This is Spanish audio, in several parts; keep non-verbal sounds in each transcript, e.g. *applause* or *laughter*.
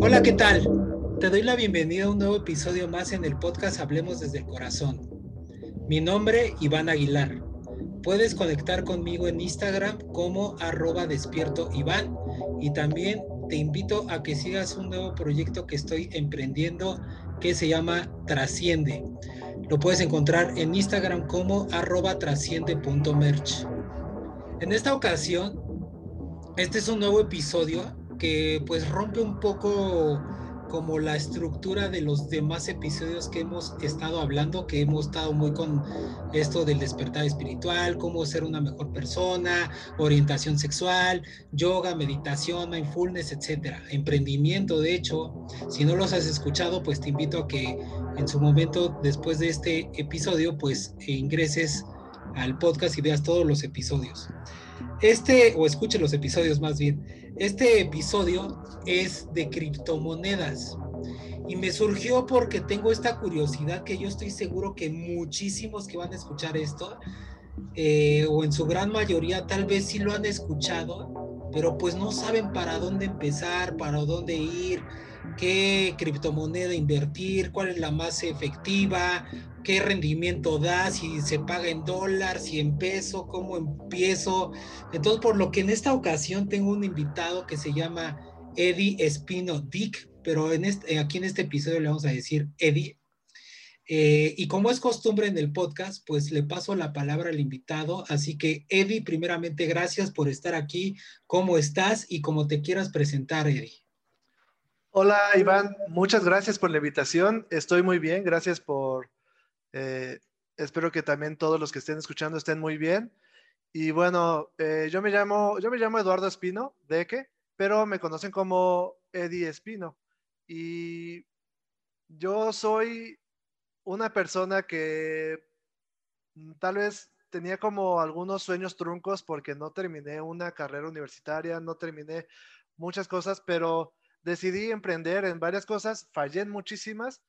Hola, ¿qué tal? Te doy la bienvenida a un nuevo episodio más en el podcast Hablemos desde el Corazón. Mi nombre, Iván Aguilar. Puedes conectar conmigo en Instagram como arroba despierto Iván y también te invito a que sigas un nuevo proyecto que estoy emprendiendo que se llama Trasciende. Lo puedes encontrar en Instagram como arroba trasciende.merch. En esta ocasión, este es un nuevo episodio que pues rompe un poco como la estructura de los demás episodios que hemos estado hablando, que hemos estado muy con esto del despertar espiritual, cómo ser una mejor persona, orientación sexual, yoga, meditación, mindfulness, etcétera. Emprendimiento, de hecho, si no los has escuchado, pues te invito a que en su momento, después de este episodio, pues ingreses al podcast y veas todos los episodios. Este, o escuche los episodios más bien, este episodio es de criptomonedas y me surgió porque tengo esta curiosidad que yo estoy seguro que muchísimos que van a escuchar esto, eh, o en su gran mayoría tal vez sí lo han escuchado, pero pues no saben para dónde empezar, para dónde ir, qué criptomoneda invertir, cuál es la más efectiva, qué rendimiento da, si se paga en dólar, si en peso, cómo empiezo. Entonces, por lo que en esta ocasión tengo un invitado que se llama Eddie Espino Dick, pero este, aquí en este episodio le vamos a decir Eddie. Eh, y como es costumbre en el podcast, pues le paso la palabra al invitado. Así que, Eddie, primeramente, gracias por estar aquí. ¿Cómo estás y cómo te quieras presentar, Eddie? Hola Iván, muchas gracias por la invitación. Estoy muy bien, gracias por... Eh, espero que también todos los que estén escuchando estén muy bien. Y bueno, eh, yo, me llamo, yo me llamo Eduardo Espino, de qué, pero me conocen como Eddie Espino. Y yo soy una persona que tal vez tenía como algunos sueños truncos porque no terminé una carrera universitaria, no terminé muchas cosas, pero decidí emprender en varias cosas, fallé en muchísimas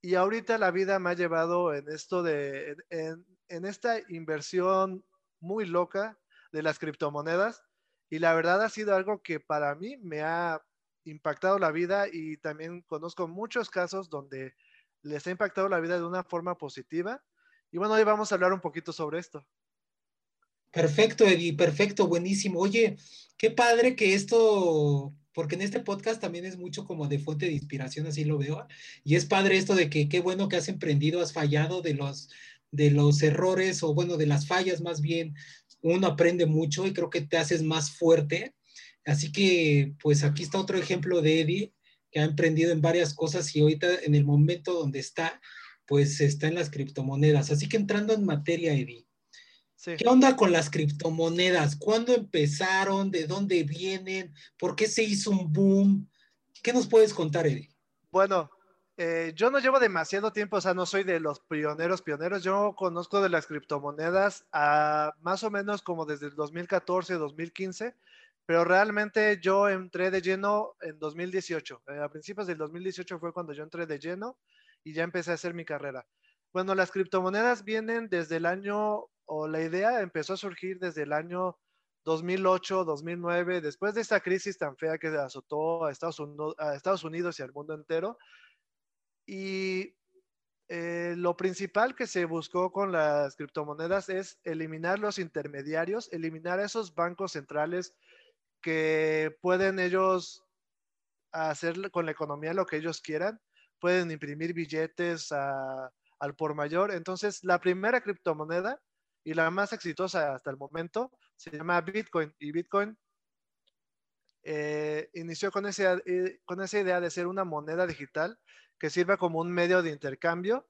y ahorita la vida me ha llevado en esto de, en, esta inversión muy loca de las criptomonedas y la verdad ha sido algo que para mí me ha impactado la vida y también conozco muchos casos donde les ha impactado la vida de una forma positiva. Y bueno, hoy vamos a hablar un poquito sobre esto. Perfecto, Eddie, perfecto, buenísimo. Oye, qué padre que esto porque en este podcast también es mucho como de fuente de inspiración, así lo veo. Y es padre esto de que qué bueno que has emprendido, has fallado de los, de los errores o bueno, de las fallas más bien. Uno aprende mucho y creo que te haces más fuerte. Así que pues aquí está otro ejemplo de Eddie, que ha emprendido en varias cosas y ahorita en el momento donde está, pues está en las criptomonedas. Así que entrando en materia, Eddie, ¿Qué onda con las criptomonedas? ¿Cuándo empezaron? ¿De dónde vienen? ¿Por qué se hizo un boom? ¿Qué nos puedes contar, Eddie? Bueno, eh, yo no llevo demasiado tiempo, o sea, no soy de los pioneros, pioneros. Yo conozco de las criptomonedas a más o menos como desde el 2014, 2015, pero realmente yo entré de lleno en 2018. Eh, a principios del 2018 fue cuando yo entré de lleno y ya empecé a hacer mi carrera. Bueno, las criptomonedas vienen desde el año o la idea empezó a surgir desde el año 2008, 2009, después de esta crisis tan fea que azotó a Estados Unidos, a Estados Unidos y al mundo entero. Y eh, lo principal que se buscó con las criptomonedas es eliminar los intermediarios, eliminar esos bancos centrales que pueden ellos hacer con la economía lo que ellos quieran, pueden imprimir billetes al por mayor. Entonces, la primera criptomoneda y la más exitosa hasta el momento se llama Bitcoin. Y Bitcoin eh, inició con, ese, con esa idea de ser una moneda digital que sirva como un medio de intercambio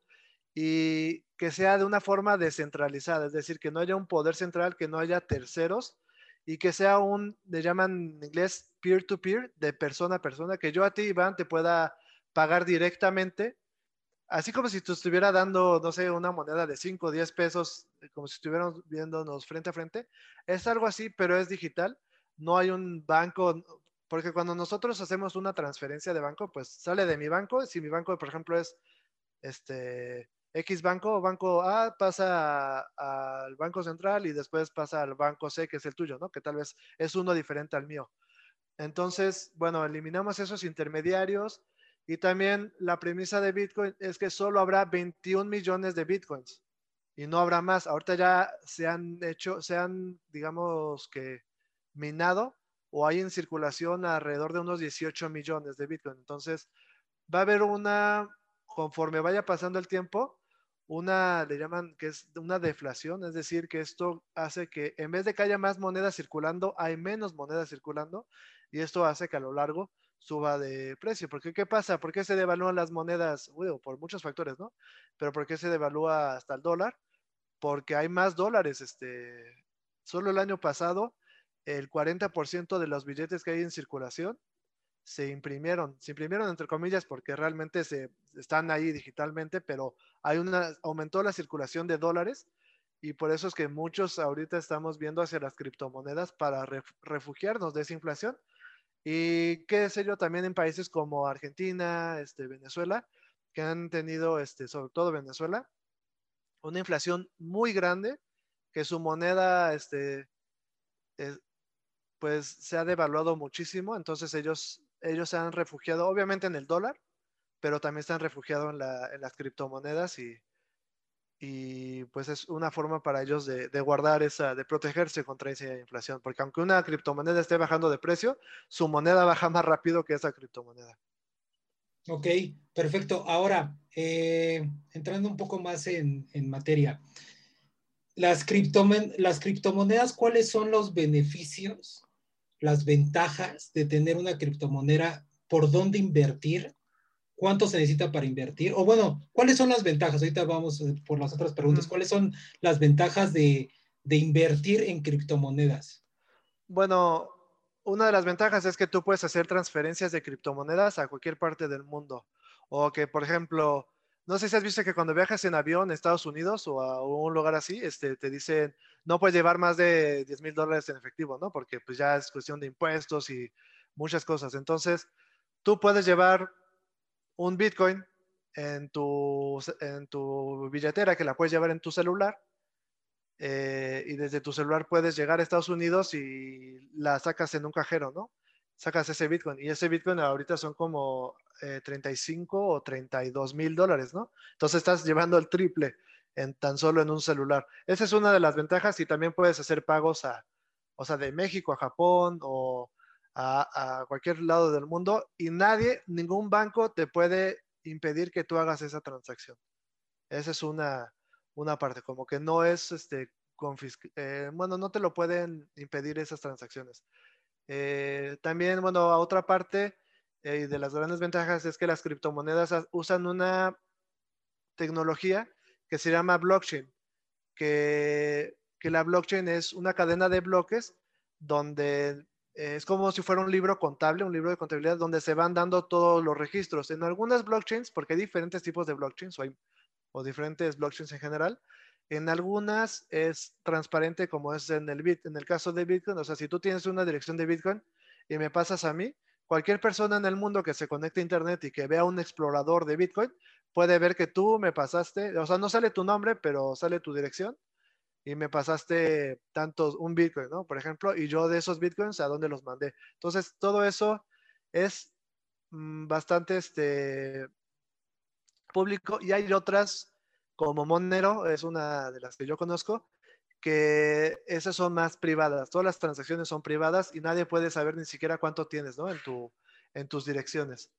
y que sea de una forma descentralizada, es decir, que no haya un poder central, que no haya terceros y que sea un, le llaman en inglés peer-to-peer, -peer, de persona a persona, que yo a ti, Iván, te pueda pagar directamente así como si tú estuviera dando, no sé, una moneda de 5 o 10 pesos, eh, como si estuviéramos viéndonos frente a frente, es algo así, pero es digital. No hay un banco, porque cuando nosotros hacemos una transferencia de banco, pues sale de mi banco. Si mi banco, por ejemplo, es este X banco, banco A pasa al banco central y después pasa al banco C, que es el tuyo, ¿no? Que tal vez es uno diferente al mío. Entonces, bueno, eliminamos esos intermediarios y también la premisa de Bitcoin es que solo habrá 21 millones de Bitcoins y no habrá más. Ahorita ya se han hecho, se han, digamos que, minado o hay en circulación alrededor de unos 18 millones de Bitcoin. Entonces, va a haber una, conforme vaya pasando el tiempo, una, le llaman que es una deflación, es decir, que esto hace que en vez de que haya más monedas circulando, hay menos monedas circulando y esto hace que a lo largo suba de precio. Porque ¿qué pasa? ¿Por qué se devalúan las monedas? Por muchos factores, ¿no? Pero ¿por qué se devalúa hasta el dólar? Porque hay más dólares. Este, solo el año pasado, el 40% de los billetes que hay en circulación se imprimieron, se imprimieron entre comillas porque realmente se están ahí digitalmente, pero hay una aumentó la circulación de dólares y por eso es que muchos ahorita estamos viendo hacia las criptomonedas para refugiarnos de esa inflación. Y qué yo, también en países como Argentina, este, Venezuela, que han tenido, este, sobre todo Venezuela, una inflación muy grande, que su moneda, este, pues se ha devaluado muchísimo, entonces ellos ellos se han refugiado, obviamente en el dólar, pero también se han refugiado en, las criptomonedas y, y pues es una forma para ellos de, guardar esa, de protegerse contra esa inflación, porque aunque una criptomoneda esté bajando de precio, su moneda baja más rápido que esa criptomoneda. Ok, perfecto. Ahora, eh, entrando un poco más en, materia, las, las criptomonedas, ¿cuáles son los beneficios las ventajas de tener una criptomoneda, por dónde invertir, cuánto se necesita para invertir, o bueno, cuáles son las ventajas, ahorita vamos eh, por las otras preguntas, cuáles son las ventajas de, invertir en criptomonedas. Bueno, una de las ventajas es que tú puedes hacer transferencias de criptomonedas a cualquier parte del mundo. O que, por ejemplo, no sé si has visto que cuando viajas en avión a Estados Unidos o a un lugar así, este, te dicen, no puedes llevar más de 10 mil dólares en efectivo, ¿no? Porque pues ya es cuestión de impuestos y muchas cosas. Entonces, tú puedes llevar un Bitcoin en tu, en tu billetera que la puedes llevar en tu celular eh, y desde tu celular puedes llegar a Estados Unidos y la sacas en un cajero, ¿no? Sacas ese Bitcoin y ese Bitcoin ahorita son como 35 eh, o 32 mil dólares, ¿no? Entonces estás llevando el triple en tan solo en un celular. Esa es una de las ventajas y también puedes hacer pagos a, o sea, de México a Japón o a, cualquier lado del mundo y nadie, ningún banco te puede impedir que tú hagas esa transacción. Esa es una, una parte, como que no es, este, eh, bueno, no te lo pueden impedir esas transacciones. Eh, también, bueno, a otra parte, eh, de las grandes ventajas es que las criptomonedas usan una tecnología que se llama blockchain, que, que la blockchain es una cadena de bloques donde es como si fuera un libro contable, un libro de contabilidad donde se van dando todos los registros. En algunas blockchains, porque hay diferentes tipos de blockchains o, hay, o diferentes blockchains en general, en algunas es transparente como es en el, bit, en el caso de Bitcoin. O sea, si tú tienes una dirección de Bitcoin y me pasas a mí, Cualquier persona en el mundo que se conecte a Internet y que vea un explorador de Bitcoin puede ver que tú me pasaste, o sea, no sale tu nombre, pero sale tu dirección y me pasaste tantos, un Bitcoin, ¿no? Por ejemplo, y yo de esos Bitcoins, ¿a dónde los mandé? Entonces, todo eso es mm, bastante este, público y hay otras como Monero, es una de las que yo conozco, que esas son más privadas. Todas las transacciones son privadas y nadie puede saber ni siquiera cuánto tienes, ¿no? En, tu, en tus direcciones.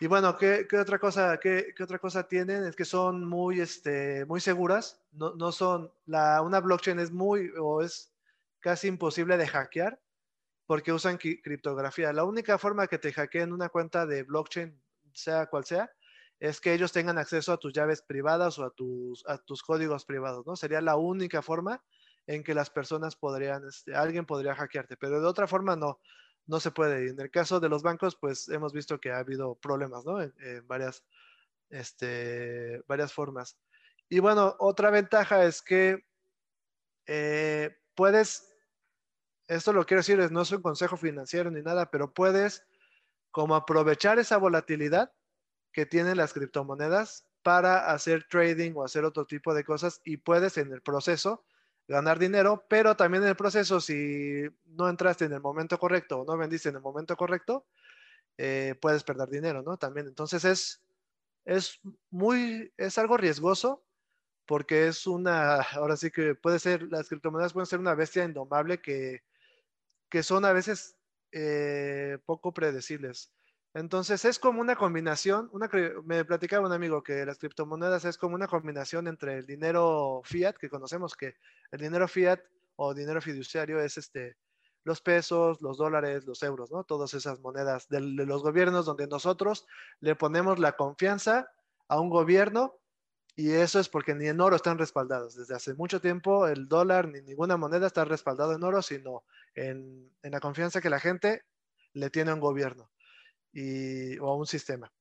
Y bueno, ¿qué, qué otra, cosa, qué, qué, otra cosa tienen? Es que son muy, este, muy seguras. No, no son, la, una blockchain es muy, o es casi imposible de hackear porque usan criptografía. La única forma que te hackeen una cuenta de blockchain, sea cual sea, es que ellos tengan acceso a tus llaves privadas o a tus, a tus códigos privados, ¿no? Sería la única forma en que las personas podrían, este, alguien podría hackearte, pero de otra forma no, no se puede. Y en el caso de los bancos, pues hemos visto que ha habido problemas, ¿no? En, varias, este, varias formas. Y bueno, otra ventaja es que eh, puedes, esto lo quiero decir, no es un consejo financiero ni nada, pero puedes como aprovechar esa volatilidad que tienen las criptomonedas para hacer trading o hacer otro tipo de cosas y puedes en el proceso ganar dinero, pero también en el proceso, si no entraste en el momento correcto o no vendiste en el momento correcto, eh, puedes perder dinero, ¿no? También, entonces es, es muy, es algo riesgoso porque es una, *laughs* ahora sí que puede ser, las criptomonedas pueden ser una bestia indomable que, que son a veces eh, poco predecibles. Entonces es como una combinación, una, me platicaba un amigo que las criptomonedas es como una combinación entre el dinero fiat, que conocemos que el dinero fiat o dinero fiduciario es este, los pesos, los dólares, los euros, ¿no? Todas esas monedas de, los gobiernos donde nosotros le ponemos la confianza a un gobierno y eso es porque ni en oro están respaldados. Desde hace mucho tiempo el dólar ni ninguna moneda está respaldado en oro, sino en, en la confianza que la gente le tiene a un gobierno y, o a un sistema.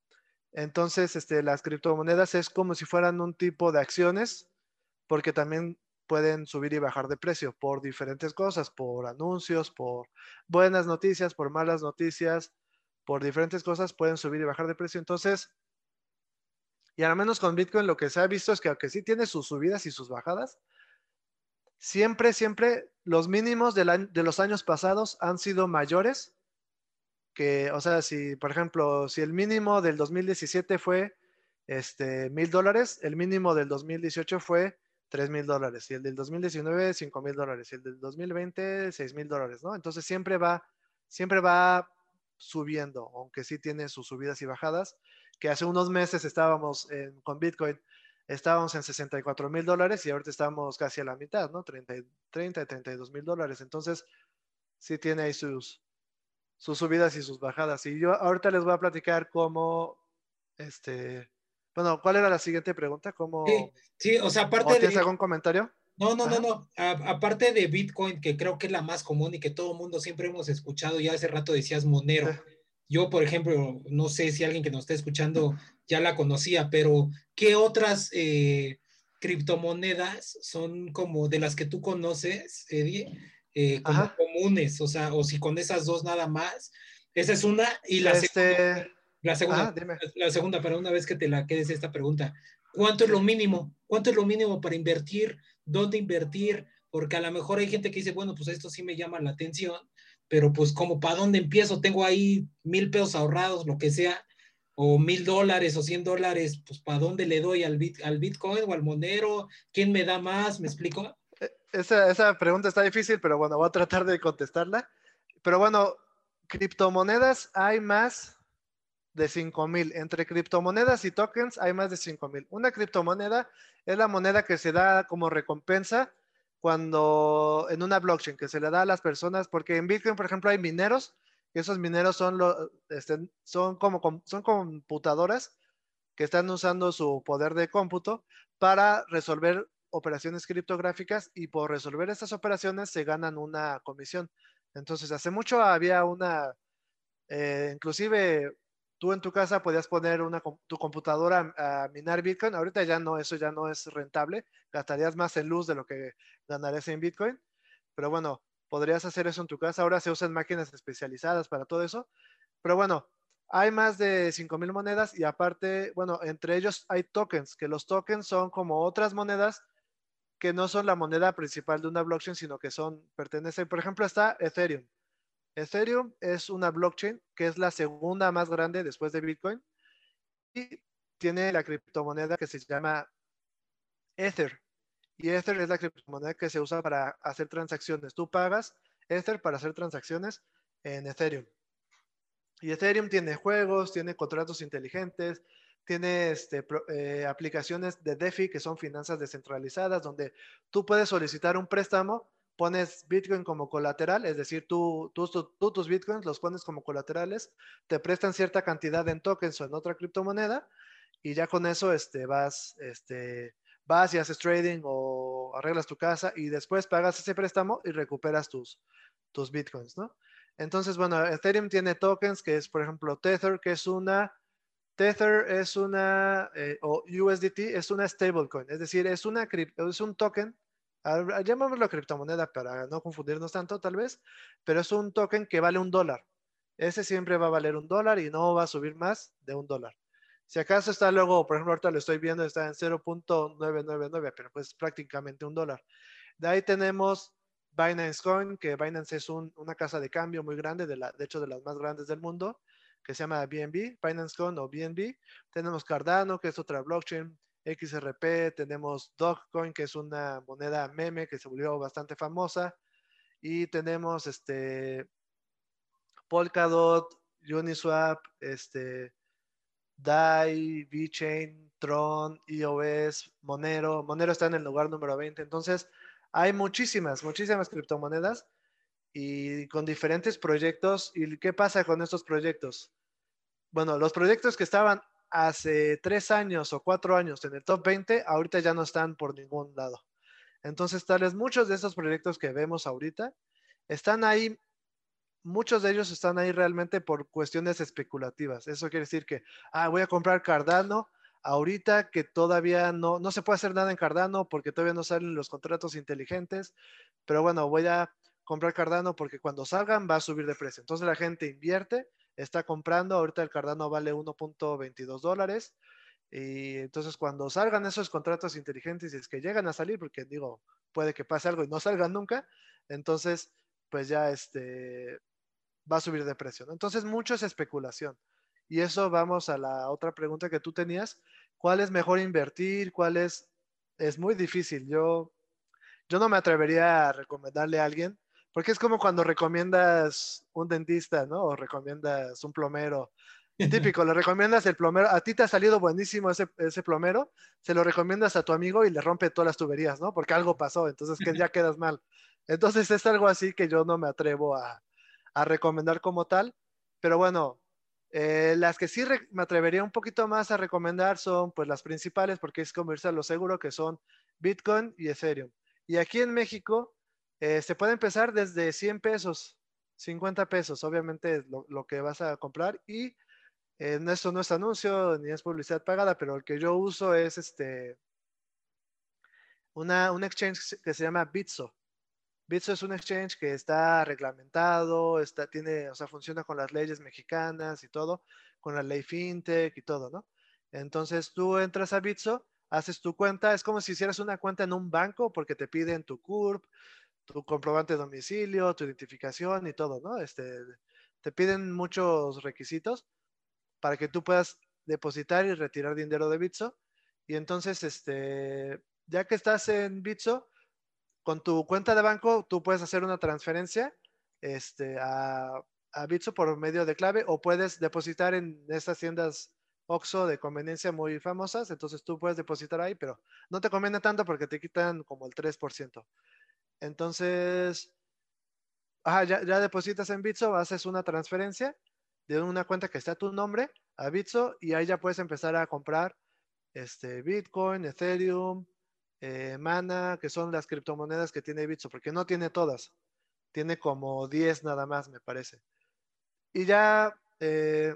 Entonces, este, las criptomonedas es como si fueran un tipo de acciones, porque también pueden subir y bajar de precio por diferentes cosas, por anuncios, por buenas noticias, por malas noticias, por diferentes cosas pueden subir y bajar de precio. Entonces, y al menos con Bitcoin lo que se ha visto es que aunque sí tiene sus subidas y sus bajadas, siempre, siempre los mínimos de, de los años pasados han sido mayores que, o sea, si, por ejemplo, si el mínimo del 2017 fue este, mil dólares, el mínimo del 2018 fue tres mil dólares, y el del 2019, cinco mil dólares, y el del 2020, seis mil dólares, ¿no? Entonces siempre va, siempre va subiendo, aunque sí tiene sus subidas y bajadas, que hace unos meses estábamos con Bitcoin, estábamos en 64 mil dólares y ahorita estamos casi a la mitad, ¿no? 30, 30 32 mil dólares. Entonces, sí tiene ahí sus, sus subidas y sus bajadas. Y yo ahorita les voy a platicar cómo, este, bueno, ¿cuál era la siguiente pregunta? ¿Cómo, sí, o sea, aparte de... ¿Tienes algún comentario? No, no, no, no. aparte de Bitcoin, que creo que es la más común y que todo el mundo siempre hemos escuchado, ya hace rato decías Monero. Yo, por ejemplo, no sé si alguien que nos está escuchando ya la conocía, pero ¿qué otras eh, criptomonedas son como de las que tú conoces, Eddie? Eh, como comunes, o sea, o si con esas dos nada más. Esa es una. Y la este, segunda, la segunda, la segunda, para una vez que te la quedes esta pregunta, ¿cuánto es lo mínimo? ¿Cuánto es lo mínimo para invertir? ¿Dónde invertir? Porque a lo mejor hay gente que dice, bueno, pues esto sí me llama la atención, pero pues como para dónde empiezo, tengo ahí mil pesos ahorrados, lo que sea, o mil dólares o cien dólares, pues para dónde le doy al, bit, al Bitcoin o al Monero, ¿quién me da más? ¿Me explico? Esa, pregunta está difícil, pero bueno, voy a tratar de contestarla. Pero bueno, criptomonedas hay más de 5000. Entre criptomonedas y tokens hay más de 5000. Una criptomoneda es la moneda que se da como recompensa cuando en una blockchain que se le da a las personas, porque en Bitcoin, por ejemplo, hay mineros, y esos mineros son, este, son, como, son computadoras que están usando su poder de cómputo para resolver operaciones criptográficas y por resolver estas operaciones se ganan una comisión. Entonces, hace mucho había una, eh, inclusive tú en tu casa podías poner una, tu computadora a, minar Bitcoin. Ahorita ya no, eso ya no es rentable. Gastarías más en luz de lo que ganarías en Bitcoin. Pero bueno, podrías hacer eso en tu casa. Ahora se usan máquinas especializadas para todo eso. Pero bueno, hay más de 5.000 monedas y aparte, bueno, entre ellos hay tokens, que los tokens son como otras monedas que no son la moneda principal de una blockchain, sino que son, pertenecen, por ejemplo, está Ethereum. Ethereum es una blockchain que es la segunda más grande después de Bitcoin y tiene la criptomoneda que se llama Ether. Y Ether es la criptomoneda que se usa para hacer transacciones. Tú pagas Ether para hacer transacciones en Ethereum. Y Ethereum tiene juegos, tiene contratos inteligentes, tiene este, eh, aplicaciones de DeFi que son finanzas descentralizadas, donde tú puedes solicitar un préstamo, pones Bitcoin como colateral, es decir, tú, tú, tus Bitcoins los pones como colaterales, te prestan cierta cantidad en tokens o en otra criptomoneda, y ya con eso este, vas, este, vas y haces trading o arreglas tu casa y después pagas ese préstamo y recuperas tus, tus Bitcoins, ¿no? Entonces, bueno, Ethereum tiene tokens que es, por ejemplo, Tether, que es una Tether es una, eh, o USDT es una stablecoin, es decir, es, una, es un token, llamémoslo criptomoneda para no confundirnos tanto tal vez, pero es un token que vale un dólar. Ese siempre va a valer un dólar y no va a subir más de un dólar. Si acaso está luego, por ejemplo, ahorita lo estoy viendo, está en 0.999, pero pues prácticamente un dólar. De ahí tenemos Binance Coin, que Binance es una casa de cambio muy grande, de, hecho de las más grandes del mundo, que se llama BNB, Binance Coin o BNB. Tenemos Cardano, que es otra blockchain, XRP, tenemos Dogecoin, que es una moneda meme que se volvió bastante famosa, y tenemos este Polkadot, Uniswap, este DAI, VeChain, Tron, EOS, Monero. Monero está en el lugar número 20. Entonces, hay muchísimas, muchísimas criptomonedas y con diferentes proyectos. ¿Y qué pasa con estos proyectos? Bueno, los proyectos que estaban hace tres años o cuatro años en el top 20, ahorita ya no están por ningún lado. Entonces, tales muchos de estos proyectos que vemos ahorita están ahí, muchos de ellos están ahí realmente por cuestiones especulativas. Eso quiere decir que, ah, voy a comprar Cardano ahorita que todavía no, no se puede hacer nada en Cardano porque todavía no salen los contratos inteligentes, pero bueno, voy a comprar Cardano porque cuando salgan va a subir de precio. Entonces la gente invierte, está comprando, ahorita el Cardano vale 1.22 dólares. Y entonces cuando salgan esos contratos inteligentes y es que llegan a salir, porque digo, puede que pase algo y no salgan nunca, entonces pues ya este va a subir de precio. Entonces mucho es especulación. Y eso vamos a la otra pregunta que tú tenías. ¿Cuál es mejor invertir? ¿Cuál es? Es muy difícil. Yo, yo no me atrevería a recomendarle a alguien, porque es como cuando recomiendas un dentista, ¿no? O recomiendas un plomero. *laughs* Típico, le recomiendas el plomero, a ti te ha salido buenísimo ese, ese plomero, se lo recomiendas a tu amigo y le rompe todas las tuberías, ¿no? Porque algo pasó, entonces que ya quedas mal. Entonces es algo así que yo no me atrevo a, a recomendar como tal, pero bueno, eh, las que sí me atrevería un poquito más a recomendar son pues las principales porque es comercial lo seguro que son Bitcoin y Ethereum. Y aquí en México eh, se puede empezar desde 100 pesos, 50 pesos, obviamente lo, lo que vas a comprar y en esto no es anuncio ni es publicidad pagada, pero el que yo uso es este una, un exchange que se llama Bitso. Bitso es un exchange que está reglamentado, está, tiene, o sea, funciona con las leyes mexicanas y todo, con la ley fintech y todo, ¿no? Entonces tú entras a Bitso, haces tu cuenta, es como si hicieras una cuenta en un banco porque te piden tu CURP, tu comprobante de domicilio, tu identificación y todo, ¿no? Este, te piden muchos requisitos para que tú puedas depositar y retirar dinero de Bitso. Y entonces, este, ya que estás en Bitso, con tu cuenta de banco tú puedes hacer una transferencia este, a, a Bitso por medio de clave o puedes depositar en estas tiendas Oxxo de conveniencia muy famosas, entonces tú puedes depositar ahí, pero no te conviene tanto porque te quitan como el 3%. Entonces, ya, depositas en Bitso, haces una transferencia de una cuenta que está a tu nombre a Bitso y ahí ya puedes empezar a comprar este, Bitcoin, Ethereum, eh, Mana, que son las criptomonedas que tiene Bitso, porque no tiene todas, tiene como 10 nada más, me parece. Y ya eh,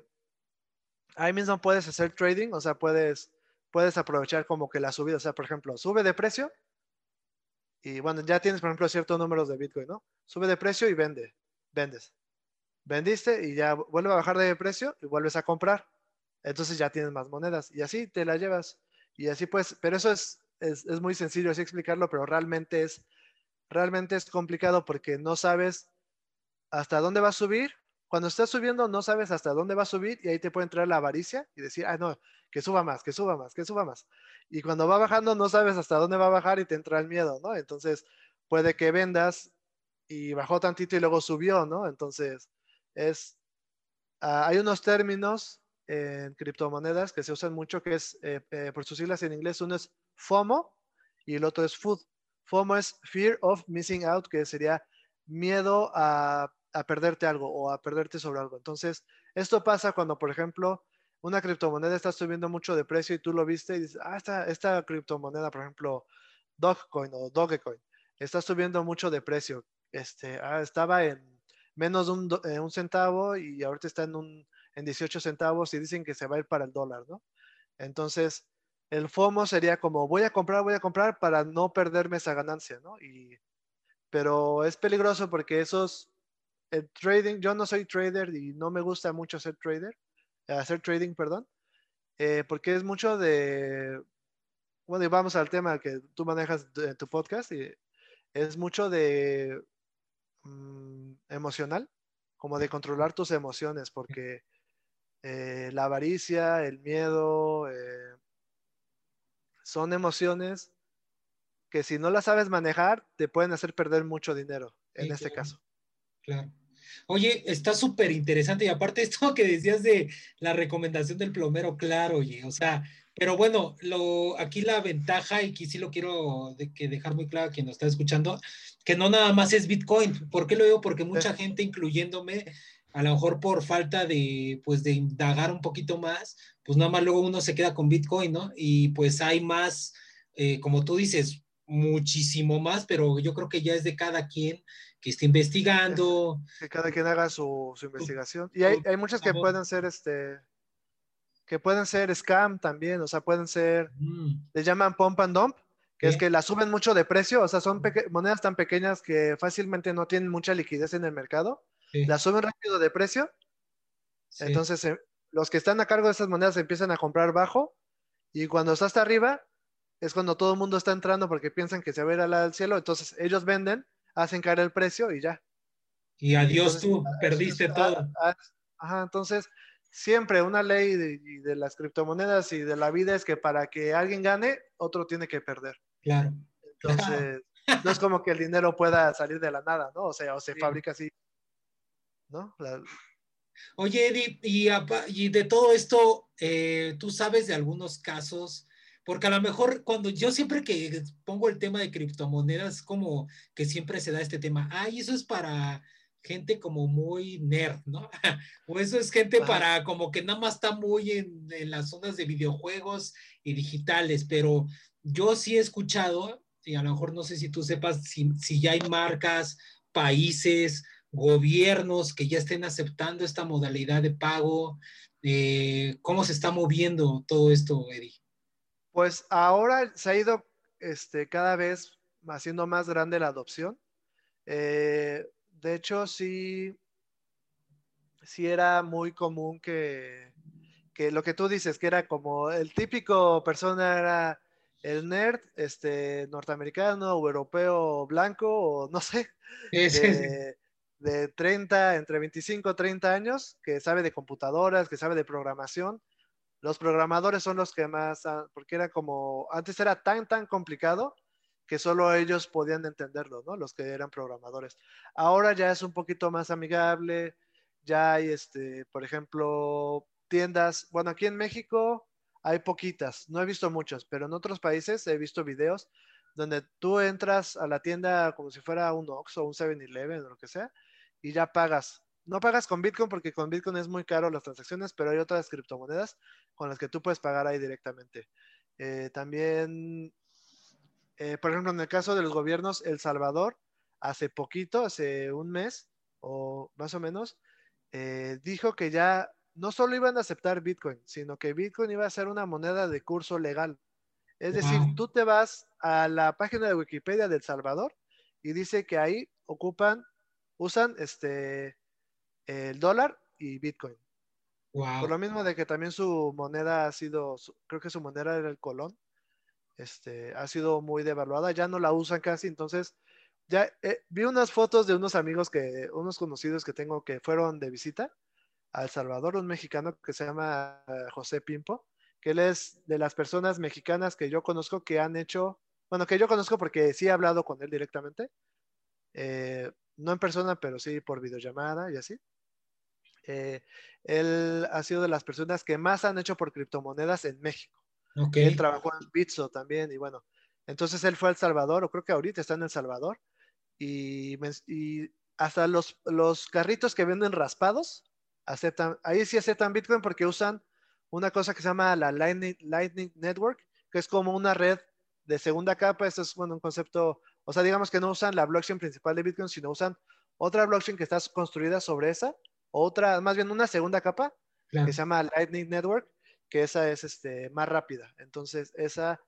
ahí mismo puedes hacer trading, o sea, puedes, puedes aprovechar como que la subida, o sea, por ejemplo, sube de precio y bueno, ya tienes, por ejemplo, ciertos números de Bitcoin, ¿no? Sube de precio y vende, vendes. Vendiste y ya vuelve a bajar de precio y vuelves a comprar. Entonces ya tienes más monedas y así te la llevas. Y así pues, pero eso es es, muy sencillo así explicarlo, pero realmente es, realmente es complicado porque no sabes hasta dónde va a subir. Cuando estás subiendo, no sabes hasta dónde va a subir y ahí te puede entrar la avaricia y decir, ah, no, que suba más, que suba más, que suba más. Y cuando va bajando, no sabes hasta dónde va a bajar y te entra el miedo, ¿no? Entonces, puede que vendas y bajó tantito y luego subió, ¿no? Entonces, es, ah, hay unos términos en criptomonedas que se usan mucho, que es, eh, eh, por sus siglas en inglés, uno es FOMO y el otro es food. FOMO es fear of missing out, que sería miedo a, perderte algo o a perderte sobre algo. Entonces, esto pasa cuando, por ejemplo, una criptomoneda está subiendo mucho de precio y tú lo viste y dices, ah, esta, esta criptomoneda, por ejemplo, Dogecoin o Dogecoin, está subiendo mucho de precio. Este, ah, estaba en menos de un, eh, un, centavo y ahorita está en, un, en 18 centavos y dicen que se va a ir para el dólar, ¿no? Entonces, el FOMO sería como voy a comprar, voy a comprar para no perderme esa ganancia, ¿no? Y, pero es peligroso porque esos, el trading, yo no soy trader y no me gusta mucho hacer trader, hacer trading, perdón. eh, porque es mucho de, bueno, y vamos al tema que tú manejas en tu podcast, y es mucho de mm, emocional, como de controlar tus emociones, porque eh, la avaricia, el miedo, eh, son emociones que si no las sabes manejar, te pueden hacer perder mucho dinero, en este caso. Claro. Oye, está súper interesante y aparte esto que decías de la recomendación del plomero, claro, oye, o sea, pero bueno, lo, aquí la ventaja y aquí sí lo quiero de, que dejar muy claro a quien nos está escuchando, que no nada más es Bitcoin. ¿Por qué lo digo? Porque mucha gente, incluyéndome, a lo mejor por falta de, pues, de indagar un poquito más, pues nada más luego uno se queda con Bitcoin, ¿no? Y pues hay más, eh, como tú dices, muchísimo más, pero yo creo que ya es de cada quien que esté investigando. Que cada quien haga su, investigación. Y hay, hay muchas que pueden ser, este, que pueden ser scam también, o sea, pueden ser, mm. le llaman pump and dump, que es que las suben mucho de precio, o sea, son monedas tan pequeñas que fácilmente no tienen mucha liquidez en el mercado la suben rápido de precio. Entonces, eh, los que están a cargo de esas monedas empiezan a comprar bajo y cuando está hasta arriba es cuando todo el mundo está entrando porque piensan que se va a ir al cielo. Entonces, ellos venden, hacen caer el precio y ya. Y adiós tú, perdiste todo. Ajá, entonces, siempre una ley de, de, las criptomonedas y de la vida es que para que alguien gane, otro tiene que perder. Claro. Entonces, *laughs* no es como que el dinero pueda salir de la nada, ¿no? O sea, o se fabrica así ¿no? Oye, Eddie, y, de todo esto, eh, tú sabes de algunos casos, porque a lo mejor cuando yo siempre que pongo el tema de criptomonedas, como que siempre se da este tema, ay, eso es para gente como muy nerd, ¿no? *laughs* o eso es gente para como que nada más está muy en, las zonas de videojuegos y digitales, pero yo sí he escuchado, y a lo mejor no sé si tú sepas si, si ya hay marcas, países, gobiernos que ya estén aceptando esta modalidad de pago? Eh, ¿Cómo se está moviendo todo esto, Eddie? Pues ahora se ha ido este, cada vez haciendo más grande la adopción. Eh, de hecho, sí, sí era muy común que, que, lo que tú dices, que era como el típico persona era el nerd este, norteamericano o europeo blanco o no sé, de 30, entre 25 y 30 años, que sabe de computadoras, que sabe de programación. Los programadores son los que más, porque era como, antes era tan, tan complicado que solo ellos podían entenderlo, ¿no? Los que eran programadores. Ahora ya es un poquito más amigable, ya hay, este, por ejemplo, tiendas, bueno, aquí en México hay poquitas, no he visto muchos, pero en otros países he visto videos donde tú entras a la tienda como si fuera un Oxxo o un 7-Eleven o lo que sea, y ya pagas. No pagas con Bitcoin porque con Bitcoin es muy caro las transacciones, pero hay otras criptomonedas con las que tú puedes pagar ahí directamente. Eh, también, eh, por ejemplo, en el caso de los gobiernos, El Salvador, hace poquito, hace un mes o más o menos, eh, dijo que ya no solo iban a aceptar Bitcoin, sino que Bitcoin iba a ser una moneda de curso legal. Es decir, tú te vas a la página de Wikipedia de El Salvador y dice que ahí ocupan usan este el dólar y Bitcoin. Por lo mismo de que también su moneda ha sido, creo que su moneda era el colón, este, ha sido muy devaluada, ya no la usan casi, entonces ya eh, vi unas fotos de unos amigos que, unos conocidos que tengo que fueron de visita a El Salvador, un mexicano que se llama eh, José Pimpo, que él es de las personas mexicanas que yo conozco que han hecho, bueno, que yo conozco porque sí he hablado con él directamente, eh, no en persona, pero sí por videollamada y así. Eh, él ha sido de las personas que más han hecho por criptomonedas en México. Él trabajó en Bitso también y bueno, entonces él fue a El Salvador, o creo que ahorita está en El Salvador, y, hasta los, los carritos que venden raspados aceptan, ahí sí aceptan Bitcoin porque usan una cosa que se llama la Lightning, Lightning Network, que es como una red de segunda capa. Esto es bueno, un concepto o sea, digamos que no usan la blockchain principal de Bitcoin, sino usan otra blockchain que está construida sobre esa, otra, más bien una segunda capa, que se llama Lightning Network, que esa es este, más rápida. Entonces, esa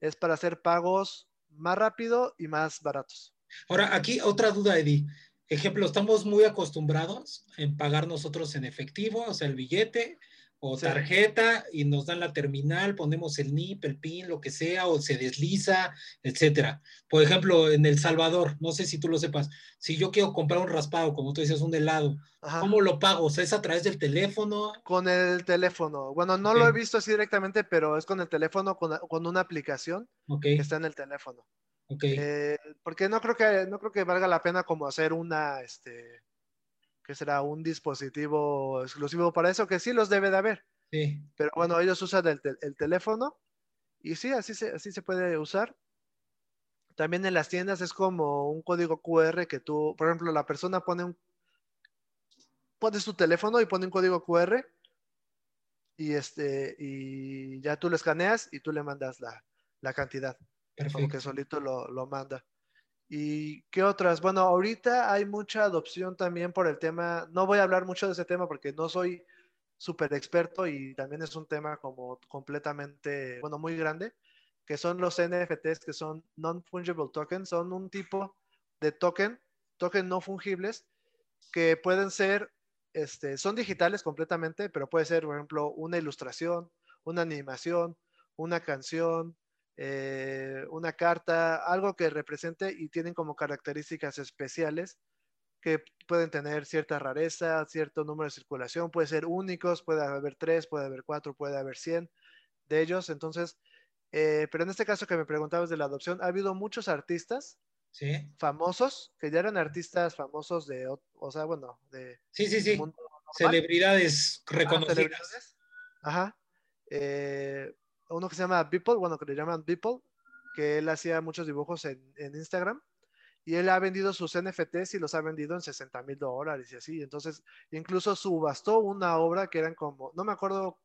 es para hacer pagos más rápido y más baratos. Ahora, aquí otra duda, Eddie. Ejemplo, estamos muy acostumbrados en pagar nosotros en efectivo, o sea, el billete, o tarjeta y nos dan la terminal, ponemos el NIP, el PIN, lo que sea, o se desliza, etcétera. Por ejemplo, en El Salvador, no sé si tú lo sepas, si yo quiero comprar un raspado, como tú dices, un helado, ¿cómo lo pago? O sea, ¿es a través del teléfono? Con el teléfono. Bueno, no lo he visto así directamente, pero es con el teléfono, con, una aplicación que está en el teléfono. Ok. Eh, porque no creo que no creo que valga la pena como hacer una, este, que será un dispositivo exclusivo para eso, que sí los debe de haber. Sí. Pero bueno, ellos usan el, teléfono y sí, así se, así se puede usar. También en las tiendas es como un código QR que tú, por ejemplo, la persona pone un, pones tu teléfono y pone un código QR y este y ya tú lo escaneas y tú le mandas la, la cantidad. Perfecto. Como que solito lo, lo manda. ¿Y qué otras? Bueno, ahorita hay mucha adopción también por el tema, no voy a hablar mucho de ese tema porque no soy súper experto y también es un tema como completamente, bueno, muy grande, que son los NFTs, que son Non-Fungible Tokens, son un tipo de token, token no fungibles, que pueden ser, este, son digitales completamente, pero puede ser, por ejemplo, una ilustración, una animación, una canción, eh, una carta, algo que represente y tienen como características especiales que pueden tener cierta rareza, cierto número de circulación, puede ser únicos, puede haber tres, puede haber cuatro, puede haber cien de ellos. Entonces, eh, pero en este caso que me preguntabas de la adopción, ha habido muchos artistas famosos, que ya eran artistas famosos de, o sea, bueno, de... Sí, sí, sí. Celebridades reconocidas. Ajá. Eh, uno que se llama Beeple, bueno, que le llaman Beeple, que él hacía muchos dibujos en, Instagram y él ha vendido sus NFTs y los ha vendido en 60 mil dólares y así. Entonces, incluso subastó una obra que eran como, no me acuerdo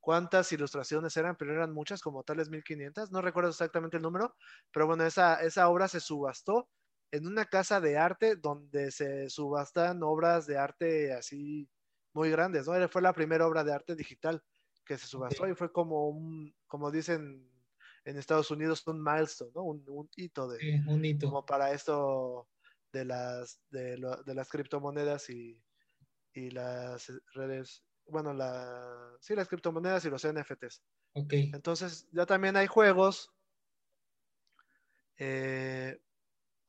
cuántas ilustraciones eran, pero eran muchas, como tales 1500, no recuerdo exactamente el número, pero bueno, esa, esa obra se subastó en una casa de arte donde se subastan obras de arte así muy grandes, ¿no? Fue la primera obra de arte digital que se subastó y fue como un, como dicen en Estados Unidos, un milestone, ¿no? Un, hito de, un hito. como para esto de las, de, las criptomonedas y, y, las redes, bueno, la, sí, las criptomonedas y los NFTs. Ok. Entonces, ya también hay juegos, eh,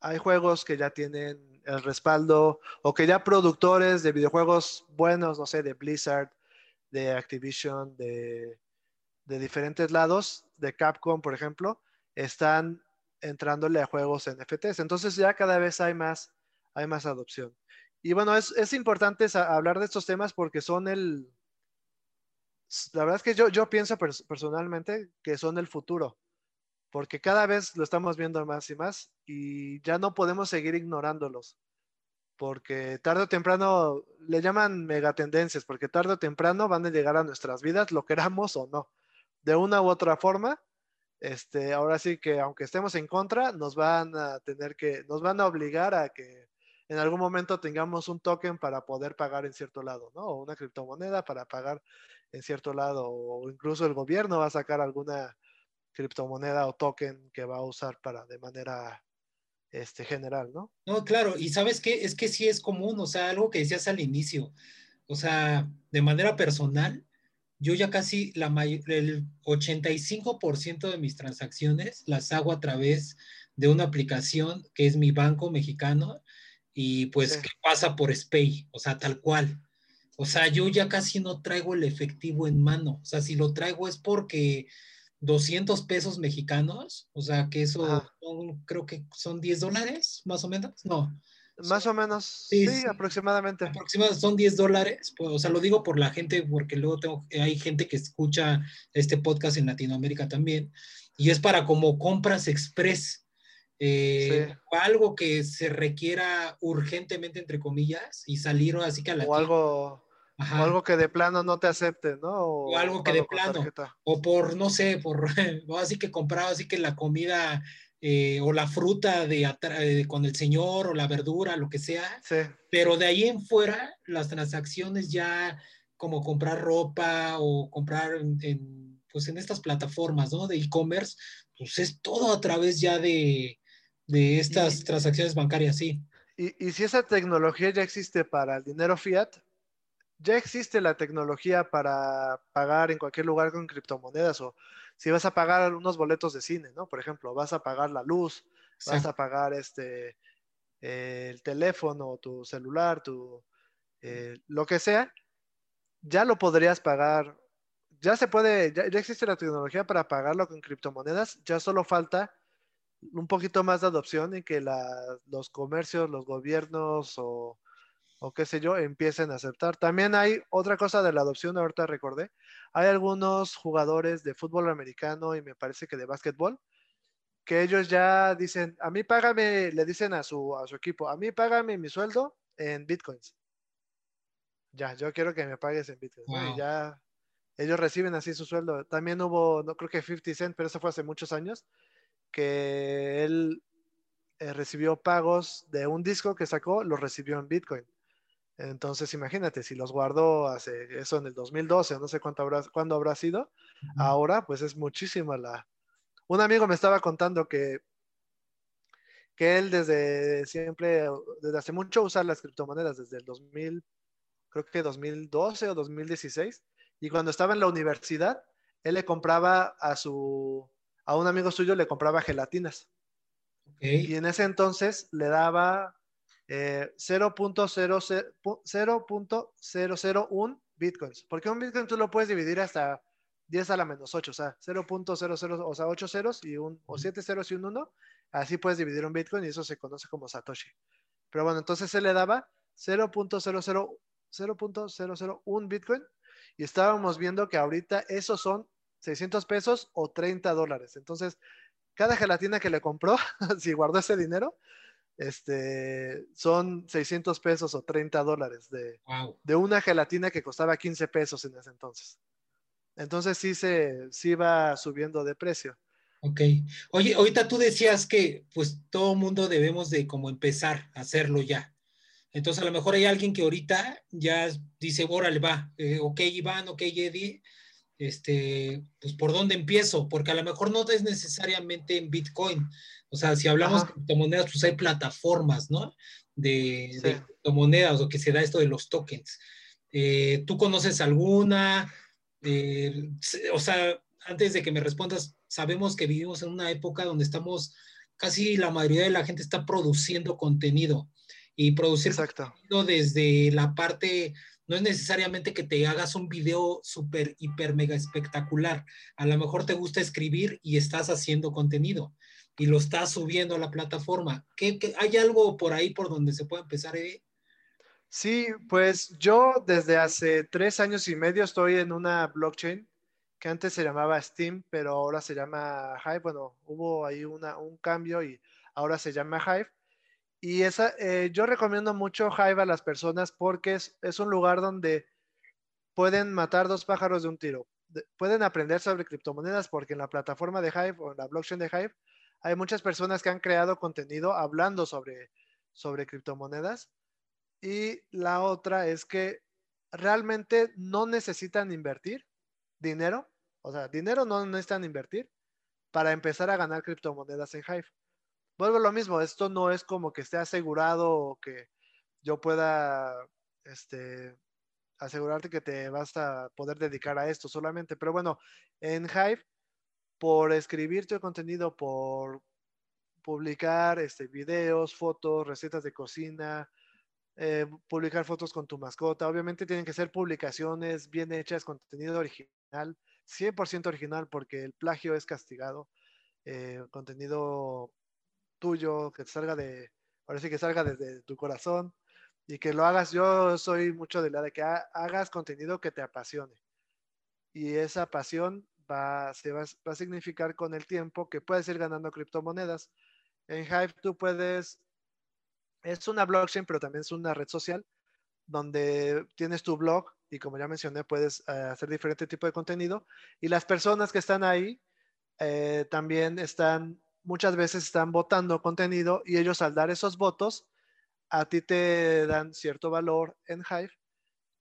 hay juegos que ya tienen el respaldo o que ya productores de videojuegos buenos, no sé, de Blizzard, de Activision, de, diferentes lados, de Capcom, por ejemplo, están entrándole a juegos NFTs. Entonces ya cada vez hay más, hay más adopción. Y bueno, es, importante hablar de estos temas porque son el... La verdad es que yo, yo pienso personalmente que son el futuro, porque cada vez lo estamos viendo más y más y ya no podemos seguir ignorándolos porque tarde o temprano le llaman megatendencias, porque tarde o temprano van a llegar a nuestras vidas, lo queramos o no. De una u otra forma, este, ahora sí que aunque estemos en contra, nos van a tener que, nos van a obligar a que en algún momento tengamos un token para poder pagar en cierto lado, ¿no? O una criptomoneda para pagar en cierto lado, o incluso el gobierno va a sacar alguna criptomoneda o token que va a usar para de manera este, general, ¿no? No, claro, y sabes qué, es que sí es común, o sea, algo que decías al inicio, o sea, de manera personal, yo ya casi la el 85% de mis transacciones las hago a través de una aplicación que es mi banco mexicano y pues que pasa por SPAY, o sea, tal cual. O sea, yo ya casi no traigo el efectivo en mano, o sea, si lo traigo es porque 200 pesos mexicanos, o sea que eso creo que son 10 dólares, más o menos, no. Más o menos, sí, aproximadamente. Aproximadamente son 10 dólares, pues, o sea, lo digo por la gente, porque luego tengo, hay gente que escucha este podcast en Latinoamérica también, y es para como compras express, eh, algo que se requiera urgentemente, entre comillas, y salir así que a la... O algo o algo que de plano no te acepte, ¿no? O, algo que de plano. O por, no sé, por, *laughs* así que compraba así que la comida eh, o la fruta de, con el señor o la verdura, lo que sea. Sí. Pero de ahí en fuera, las transacciones ya como comprar ropa o comprar en, pues en estas plataformas, ¿no? De e-commerce, pues es todo a través ya de, de estas transacciones bancarias, sí. Y, y si esa tecnología ya existe para el dinero fiat, ya existe la tecnología para pagar en cualquier lugar con criptomonedas o si vas a pagar unos boletos de cine, ¿no? Por ejemplo, vas a pagar la luz, vas a pagar este, el teléfono, tu celular, tu, eh, lo que sea, ya lo podrías pagar. Ya se puede, ya, existe la tecnología para pagarlo con criptomonedas, ya solo falta un poquito más de adopción en que los comercios, los gobiernos o, o qué sé yo, empiecen a aceptar. También hay otra cosa de la adopción, ahorita recordé, hay algunos jugadores de fútbol americano y me parece que de básquetbol, que ellos ya dicen, a mí págame, le dicen a su, a su equipo, a mí págame mi sueldo en bitcoins. Ya, yo quiero que me pagues en bitcoins. Y ya ellos reciben así su sueldo. También hubo, no creo que 50 Cent, pero eso fue hace muchos años, que él eh, recibió pagos de un disco que sacó, lo recibió en bitcoin. Entonces, imagínate, si los guardó hace eso en el 2012, no sé cuánto habrá, cuándo habrá sido, ahora pues es muchísima la, un amigo me estaba contando que, que él desde siempre, desde hace mucho usa las criptomonedas, desde el 2000, creo que 2012 o 2016, y cuando estaba en la universidad, él le compraba a su, a un amigo suyo le compraba gelatinas. Y en ese entonces le daba eh, 0.001 bitcoins. Porque un bitcoin tú lo puedes dividir hasta 10 a la menos 8, o sea, 0.00, o sea, 8 ceros y un, o 7 ceros y un 1. Así puedes dividir un Bitcoin y eso se conoce como Satoshi. Pero bueno, entonces se le daba 0.001 Bitcoin y estábamos viendo que ahorita esos son 600 pesos o 30 dólares. Entonces, cada gelatina que le compró, *laughs* si guardó ese dinero, este, son 600 pesos o 30 dólares de, de una gelatina que costaba 15 pesos en ese entonces. Entonces sí se sí va subiendo de precio. Ok. Oye, ahorita tú decías que pues todo mundo debemos de como empezar a hacerlo ya. Entonces a lo mejor hay alguien que ahorita ya dice, órale, va, eh, ok Iván, ok Eddie, este, pues por dónde empiezo, porque a lo mejor no es necesariamente en Bitcoin. O sea, si hablamos de criptomonedas, pues hay plataformas, ¿no? De, criptomonedas o que se da esto de los tokens. Eh, ¿Tú conoces alguna? Eh, o sea, antes de que me respondas, sabemos que vivimos en una época donde estamos, casi la mayoría de la gente está produciendo contenido y producir contenido desde la parte, no es necesariamente que te hagas un video súper, hiper, mega espectacular. A lo mejor te gusta escribir y estás haciendo contenido y lo estás subiendo a la plataforma. ¿Qué, hay algo por ahí por donde se puede empezar? Sí, pues yo desde hace tres años y medio estoy en una blockchain que antes se llamaba Steam, pero ahora se llama Hive. Bueno, hubo ahí una, un cambio y ahora se llama Hive. Y esa, eh, yo recomiendo mucho Hive a las personas porque es, es, un lugar donde pueden matar dos pájaros de un tiro. pueden aprender sobre criptomonedas porque en la plataforma de Hive o en la blockchain de Hive hay muchas personas que han creado contenido hablando sobre, sobre criptomonedas y la otra es que realmente no necesitan invertir dinero, o sea, dinero no necesitan invertir para empezar a ganar criptomonedas en Hive. Vuelvo a lo mismo, esto no es como que esté asegurado o que yo pueda este, asegurarte que te vas a poder dedicar a esto solamente. Pero bueno, en Hive, por escribir tu contenido, por publicar este, videos, fotos, recetas de cocina, eh, publicar fotos con tu mascota. Obviamente tienen que ser publicaciones bien hechas, contenido original, 100% original porque el plagio es castigado. Eh, contenido tuyo, que salga de, ahora sí que salga desde tu corazón y que lo hagas. Yo soy mucho de la de que hagas contenido que te apasione. Y esa pasión va, se va, va a significar con el tiempo que puedes ir ganando criptomonedas. En Hive tú puedes es una blockchain, pero también es una red social donde tienes tu blog y como ya mencioné, puedes eh, hacer diferente tipo de contenido. Y las personas que están ahí eh, también están, muchas veces están votando contenido y ellos al dar esos votos, a ti te dan cierto valor en Hive.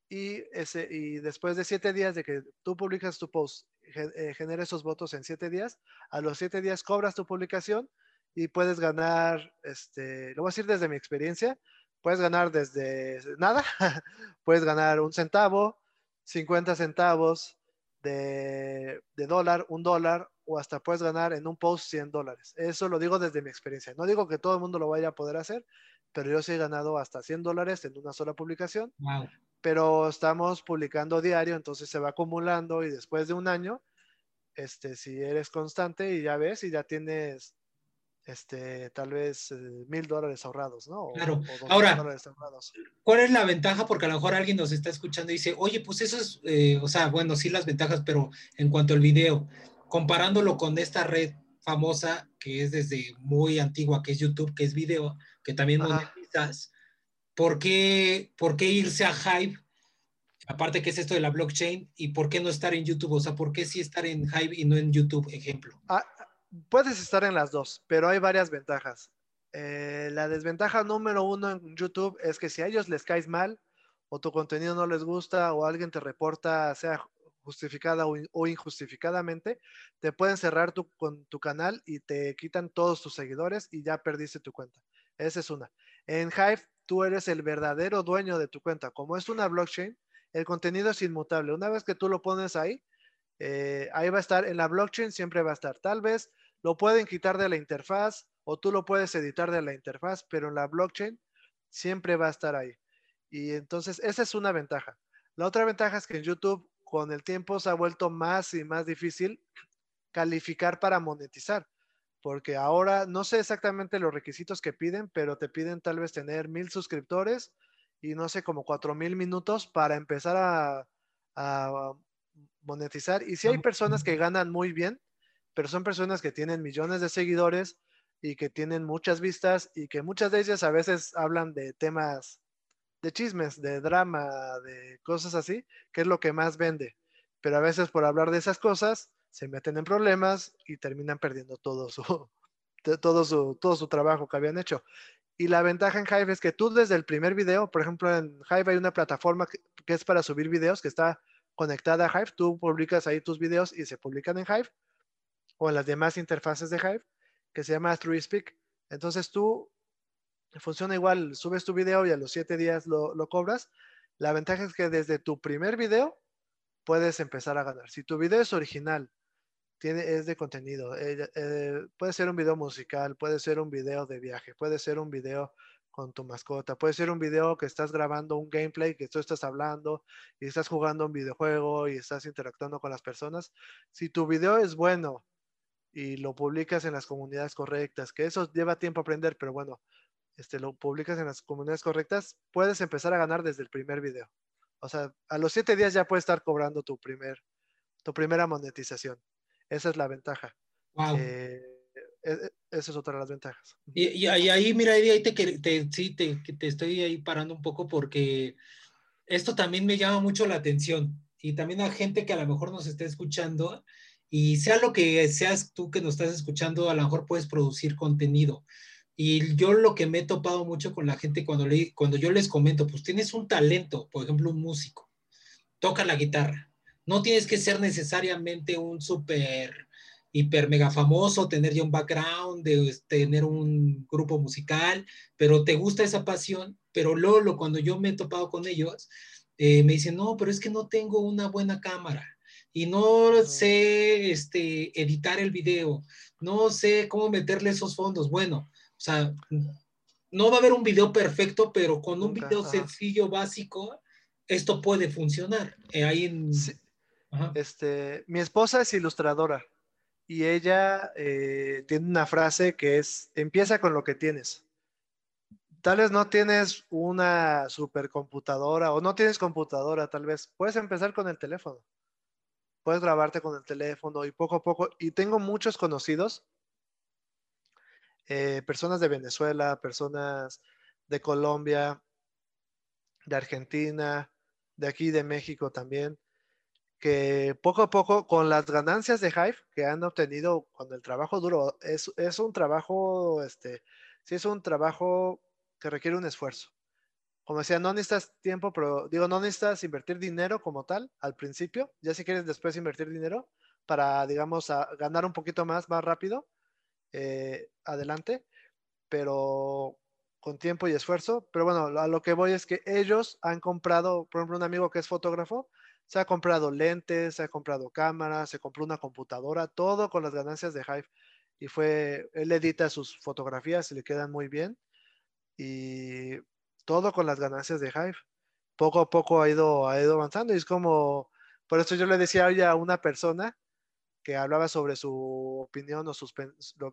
Y, ese, y después de siete días de que tú publicas tu post, genera esos votos en siete días, a los siete días cobras tu publicación y puedes ganar, este, lo voy a decir desde mi experiencia, puedes ganar desde nada, *laughs* puedes ganar un centavo, 50 centavos de, de dólar, un dólar, o hasta puedes ganar en un post 100 dólares. Eso lo digo desde mi experiencia. No digo que todo el mundo lo vaya a poder hacer, pero yo sí he ganado hasta 100 dólares en una sola publicación. Pero estamos publicando diario, entonces se va acumulando y después de un año, este, si eres constante y ya ves y ya tienes este, tal vez eh, mil dólares ahorrados, ¿no? claro. Ahora, ¿cuál es la ventaja? Porque a lo mejor alguien nos está escuchando y dice, oye, pues eso es, eh, o sea, bueno, sí las ventajas, pero en cuanto al video, comparándolo con esta red famosa que es desde muy antigua, que es YouTube, que es video, que también monetizas, ¿por qué, ¿por qué irse a Hive? Aparte que es esto de la blockchain, ¿y por qué no estar en YouTube? O sea, ¿por qué sí estar en Hive y no en YouTube, ejemplo? Ah, puedes estar en las dos, pero hay varias ventajas. Eh, la desventaja número uno en YouTube es que si a ellos les caes mal, o tu contenido no les gusta, o alguien te reporta, sea justificada o, injustificadamente, te pueden cerrar tu, con tu canal y te quitan todos tus seguidores y ya perdiste tu cuenta. Esa es una. En Hive, tú eres el verdadero dueño de tu cuenta. Como es una blockchain, el contenido es inmutable. Una vez que tú lo pones ahí, eh, ahí va a estar, en la blockchain siempre va a estar. Tal vez lo pueden quitar de la interfaz o tú lo puedes editar de la interfaz, pero en la blockchain siempre va a estar ahí. Y entonces esa es una ventaja. La otra ventaja es que en YouTube con el tiempo se ha vuelto más y más difícil calificar para monetizar, porque ahora no sé exactamente los requisitos que piden, pero te piden tal vez tener mil suscriptores y no sé, como cuatro mil minutos para empezar a, monetizar. Y si hay personas que ganan muy bien, pero son personas que tienen millones de seguidores y que tienen muchas vistas y que muchas de ellas a veces hablan de temas de chismes, de drama, de cosas así, que es lo que más vende. Pero a veces por hablar de esas cosas se meten en problemas y terminan perdiendo todo su, *laughs* todo su, todo su trabajo que habían hecho. Y la ventaja en Hive es que tú desde el primer video, por ejemplo, en Hive hay una plataforma que, es para subir videos que está conectada a Hive. Tú publicas ahí tus videos y se publican en Hive o en las demás interfaces de Hive que se llama ThreeSpeak. Entonces tú funciona igual, subes tu video y a los siete días lo, cobras. La ventaja es que desde tu primer video puedes empezar a ganar. Si tu video es original, tiene, es de contenido, eh, eh, puede ser un video musical, puede ser un video de viaje, puede ser un video con tu mascota, puede ser un video que estás grabando un gameplay, que tú estás hablando y estás jugando un videojuego y estás interactuando con las personas. Si tu video es bueno y lo publicas en las comunidades correctas, que eso lleva tiempo aprender, pero bueno, este, lo publicas en las comunidades correctas, puedes empezar a ganar desde el primer video. O sea, a los siete días ya puedes estar cobrando tu, primer, tu primera monetización. Esa es la ventaja. Wow. Eh, e, e, esa es otra de las ventajas. Y, ahí, mira, ahí te, te, sí, te, te estoy ahí parando un poco porque esto también me llama mucho la atención y también a gente que a lo mejor nos esté escuchando y sea lo que seas tú que nos estás escuchando, a lo mejor puedes producir contenido. Y yo lo que me he topado mucho con la gente cuando, le, cuando yo les comento, pues tienes un talento, por ejemplo, un músico, toca la guitarra. No tienes que ser necesariamente un súper, hiper, mega famoso, tener ya un background, de, tener un grupo musical, pero te gusta esa pasión. Pero luego, cuando yo me he topado con ellos, eh, me dicen, no, pero es que no tengo una buena cámara y no sé este, editar el video, no sé cómo meterle esos fondos. Bueno, o sea, no va a haber un video perfecto, pero con un video sencillo, básico, esto puede funcionar. Eh, ahí Este, mi esposa es ilustradora y ella eh, tiene una frase que es, empieza con lo que tienes. Tal vez no tienes una supercomputadora o no tienes computadora, tal vez puedes empezar con el teléfono. Puedes grabarte con el teléfono y poco a poco. Y tengo muchos conocidos eh, personas de Venezuela, personas de Colombia, de Argentina, de aquí de México también, que poco a poco con las ganancias de Hive que han obtenido con el trabajo duro, es, es un trabajo, este, sí es un trabajo que requiere un esfuerzo. Como decía, no necesitas tiempo, pero digo, no necesitas invertir dinero como tal al principio, ya si quieres después invertir dinero para, digamos, ganar un poquito más, más rápido, eh, adelante, pero con tiempo y esfuerzo, pero bueno, a lo que voy es que ellos han comprado, por ejemplo, un amigo que es fotógrafo, se ha comprado lentes, se ha comprado cámaras, se compró una computadora, todo con las ganancias de Hive. Y fue, él edita sus fotografías y le quedan muy bien. Y todo con las ganancias de Hive. Poco a poco ha ido, ha ido avanzando y es como, por eso yo le decía hoy a una persona hablaba sobre su opinión o su,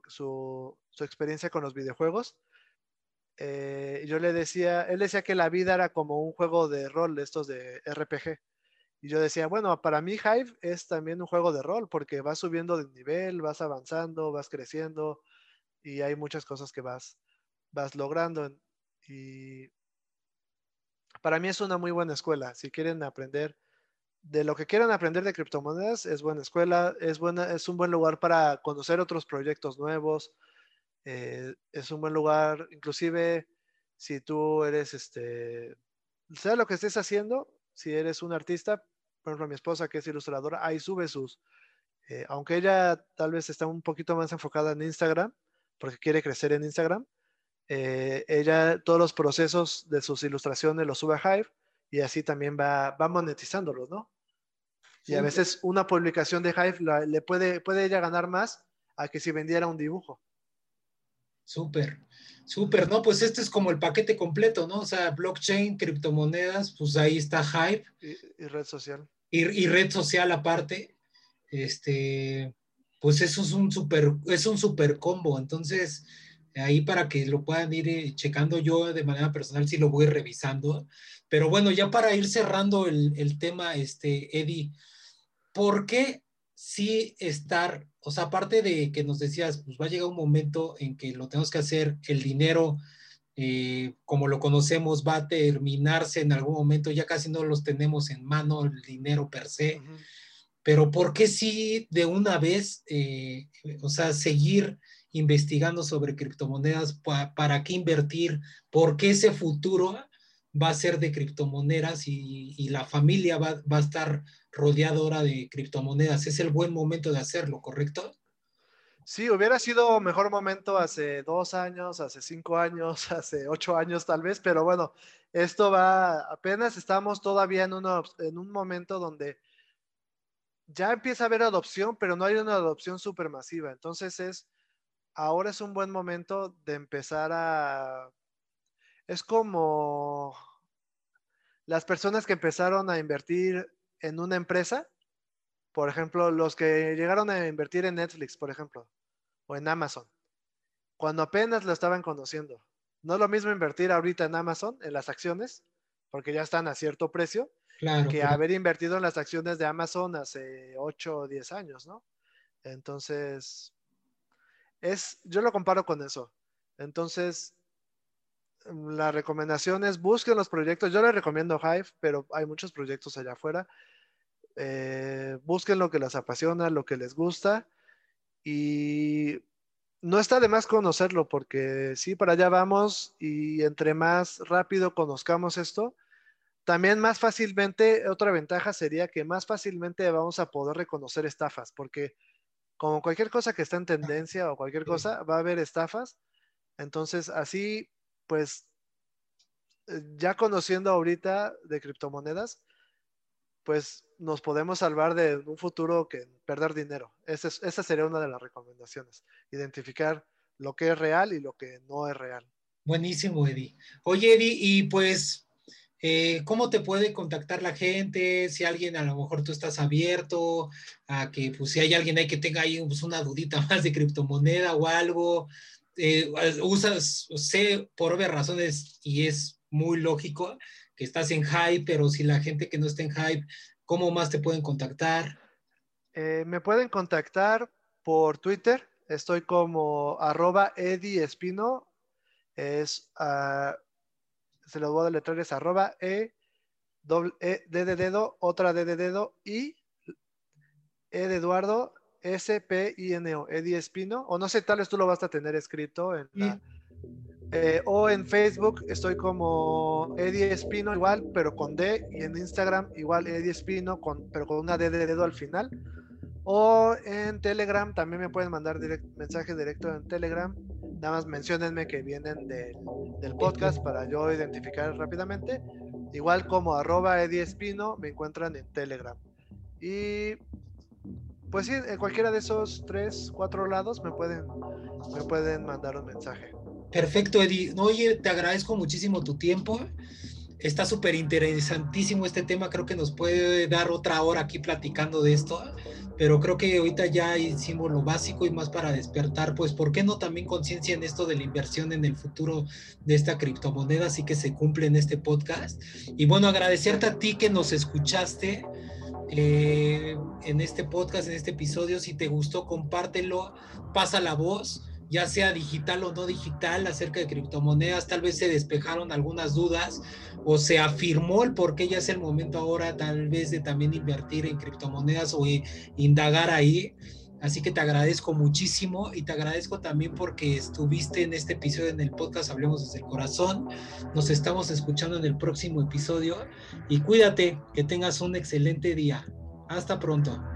su experiencia con los videojuegos. Eh, yo le decía, él decía que la vida era como un juego de rol, estos de RPG. Y yo decía, bueno, para mí Hive es también un juego de rol porque vas subiendo de nivel, vas avanzando, vas creciendo y hay muchas cosas que vas, vas logrando. Y para mí es una muy buena escuela. Si quieren aprender de lo que quieran aprender de criptomonedas, es buena escuela, es, buena, es un buen lugar para conocer otros proyectos nuevos. Eh, es un buen lugar, inclusive si tú eres, este, sea lo que estés haciendo, si eres un artista, por ejemplo, mi esposa que es ilustradora, ahí sube sus, eh, aunque ella tal vez está un poquito más enfocada en Instagram, porque quiere crecer en Instagram, eh, ella todos los procesos de sus ilustraciones los sube a Hive y así también va, va monetizándolos, ¿no? Y a veces una publicación de Hive le puede, puede ella ganar más a que si vendiera un dibujo. Súper, súper, ¿no? Pues este es como el paquete completo, ¿no? O sea, blockchain, criptomonedas, pues ahí está Hype. Y, red social. Y, red social aparte. Este, pues eso es un super, es un super combo. Entonces, ahí para que lo puedan ir eh, checando yo de manera personal, sí lo voy revisando. Pero bueno, ya para ir cerrando el, el tema, este, Eddie, ¿por qué sí estar, o sea, aparte de que nos decías, pues va a llegar un momento en que lo tenemos que hacer, el dinero, eh, como lo conocemos, va a terminarse en algún momento, ya casi no los tenemos en mano, el dinero per se, pero ¿por qué sí de una vez, eh, o sea, seguir investigando sobre criptomonedas, para qué invertir, por qué ese futuro va a ser de criptomonedas y, la familia va, va, a estar rodeada ahora de criptomonedas. Es el buen momento de hacerlo, ¿correcto? Sí, hubiera sido mejor momento hace dos años, hace cinco años, *laughs* hace ocho años tal vez, pero bueno, esto va, apenas estamos todavía en, en un momento donde ya empieza a haber adopción, pero no hay una adopción supermasiva. Entonces es, ahora es un buen momento de empezar a es como las personas que empezaron a invertir en una empresa, por ejemplo, los que llegaron a invertir en Netflix, por ejemplo, o en Amazon, cuando apenas lo estaban conociendo. No es lo mismo invertir ahorita en Amazon, en las acciones, porque ya están a cierto precio, que haber invertido en las acciones de Amazon hace 8 o 10 años, ¿no? Entonces, es, yo lo comparo con eso. Entonces, la recomendación es busquen los proyectos. Yo les recomiendo Hive, pero hay muchos proyectos allá afuera. Eh, busquen lo que les apasiona, lo que les gusta. Y no está de más conocerlo, porque sí, para allá vamos y entre más rápido conozcamos esto, también más fácilmente, otra ventaja sería que más fácilmente vamos a poder reconocer estafas, porque como cualquier cosa que está en tendencia o cualquier cosa, va a haber estafas. Entonces, así pues eh, ya conociendo ahorita de criptomonedas, pues nos podemos salvar de un futuro que perder dinero. Esa, esa sería una de las recomendaciones, identificar lo que es real y lo que no es real. Buenísimo, Eddie. Oye, Eddie, y pues, eh, ¿cómo te puede contactar la gente? Si alguien, a lo mejor tú estás abierto a que, pues, si hay alguien ahí que tenga ahí pues, una dudita *laughs* más de criptomoneda o algo, eh, usas, sé por obvias razones y es muy lógico que estás en hype, pero si la gente que no está en hype, ¿cómo más te pueden contactar? Eh, me pueden contactar por Twitter, estoy como arroba Eddie Espino, es, uh, se lo voy a deletrear, es arroba E, doble, e D de dedo, otra D de dedo y E de Eduardo, S-P-I-N-O, Eddie Espino, o no sé, tal vez tú lo vas a tener escrito en eh, o en Facebook estoy como Eddie Espino igual, pero con D, y en Instagram igual Eddie Espino, con, pero con una D de dedo al final. O en Telegram también me pueden mandar mensaje directo en Telegram. nada más menciónenme que vienen del podcast para yo identificar rápidamente. Igual como arroba Eddie Espino, me encuentran en Telegram. Y pues sí, en cualquiera de esos tres, cuatro lados me pueden, me pueden mandar un mensaje. Perfecto, Eddie. Oye, te agradezco muchísimo tu tiempo. Está súper interesantísimo este tema. Creo que nos puede dar otra hora aquí platicando de esto. Pero creo que ahorita ya hicimos lo básico y más para despertar, pues, ¿por qué no también conciencia en esto de la inversión en el futuro de esta criptomoneda? Así que se cumple en este podcast. Y bueno, agradecerte a ti que nos escuchaste eh, en este podcast, en este episodio. Si te gustó, compártelo, pasa la voz, ya sea digital o no digital, acerca de criptomonedas. Tal vez se despejaron algunas dudas o se afirmó el por qué ya es el momento ahora, tal vez, de también invertir en criptomonedas o indagar ahí. Así que te agradezco muchísimo y te agradezco también porque estuviste en este episodio en el podcast Hablemos desde el Corazón. Nos estamos escuchando en el próximo episodio y cuídate, que tengas un excelente día. Hasta pronto.